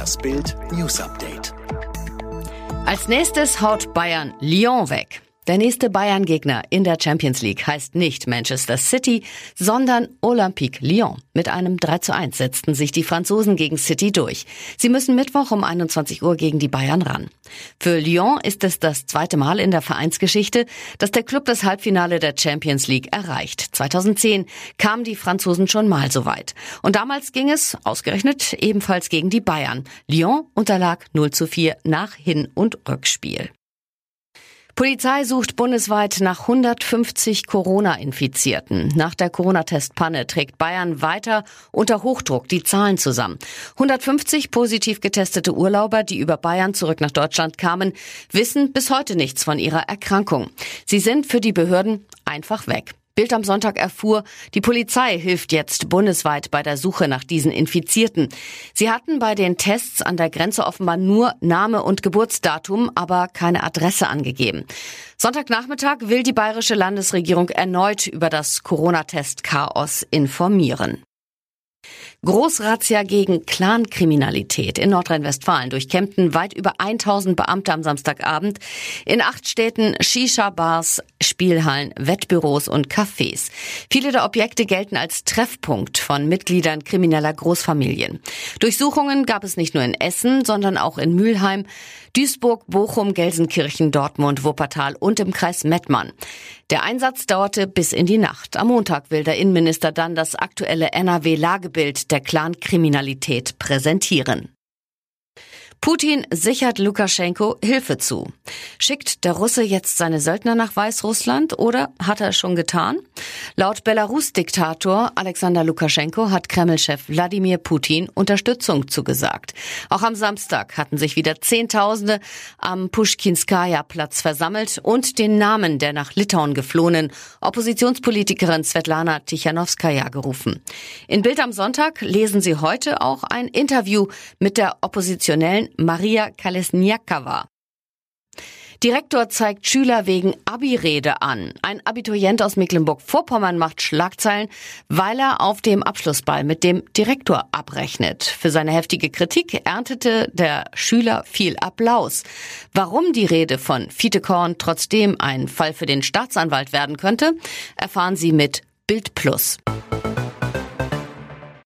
Das Bild News Update. Als nächstes haut Bayern Lyon weg. Der nächste Bayern-Gegner in der Champions League heißt nicht Manchester City, sondern Olympique Lyon. Mit einem 3 zu 1 setzten sich die Franzosen gegen City durch. Sie müssen Mittwoch um 21 Uhr gegen die Bayern ran. Für Lyon ist es das zweite Mal in der Vereinsgeschichte, dass der Club das Halbfinale der Champions League erreicht. 2010 kamen die Franzosen schon mal so weit. Und damals ging es, ausgerechnet, ebenfalls gegen die Bayern. Lyon unterlag 0 zu 4 nach Hin- und Rückspiel. Polizei sucht bundesweit nach 150 Corona-Infizierten. Nach der Corona-Testpanne trägt Bayern weiter unter Hochdruck die Zahlen zusammen. 150 positiv getestete Urlauber, die über Bayern zurück nach Deutschland kamen, wissen bis heute nichts von ihrer Erkrankung. Sie sind für die Behörden einfach weg. Bild am Sonntag erfuhr, die Polizei hilft jetzt bundesweit bei der Suche nach diesen Infizierten. Sie hatten bei den Tests an der Grenze offenbar nur Name und Geburtsdatum, aber keine Adresse angegeben. Sonntagnachmittag will die bayerische Landesregierung erneut über das Corona-Test-Chaos informieren. Großrazzia gegen Clankriminalität in Nordrhein-Westfalen durchkämmten weit über 1000 Beamte am Samstagabend in acht Städten Shisha-Bars, Spielhallen, Wettbüros und Cafés. Viele der Objekte gelten als Treffpunkt von Mitgliedern krimineller Großfamilien. Durchsuchungen gab es nicht nur in Essen, sondern auch in Mülheim, Duisburg, Bochum, Gelsenkirchen, Dortmund, Wuppertal und im Kreis Mettmann. Der Einsatz dauerte bis in die Nacht. Am Montag will der Innenminister dann das aktuelle NRW-Lagebild der Clankriminalität präsentieren. Putin sichert Lukaschenko Hilfe zu. Schickt der Russe jetzt seine Söldner nach Weißrussland oder hat er es schon getan? Laut Belarus-Diktator Alexander Lukaschenko hat Kreml-Chef Wladimir Putin Unterstützung zugesagt. Auch am Samstag hatten sich wieder Zehntausende am Pushkinskaya-Platz versammelt und den Namen der nach Litauen geflohenen Oppositionspolitikerin Svetlana Tichanowskaja gerufen. In Bild am Sonntag lesen Sie heute auch ein Interview mit der Oppositionellen Maria Kalesniakova. Direktor zeigt Schüler wegen Abi-Rede an. Ein Abiturient aus Mecklenburg-Vorpommern macht Schlagzeilen, weil er auf dem Abschlussball mit dem Direktor abrechnet. Für seine heftige Kritik erntete der Schüler viel Applaus. Warum die Rede von Fiete Korn trotzdem ein Fall für den Staatsanwalt werden könnte, erfahren Sie mit Bild Plus.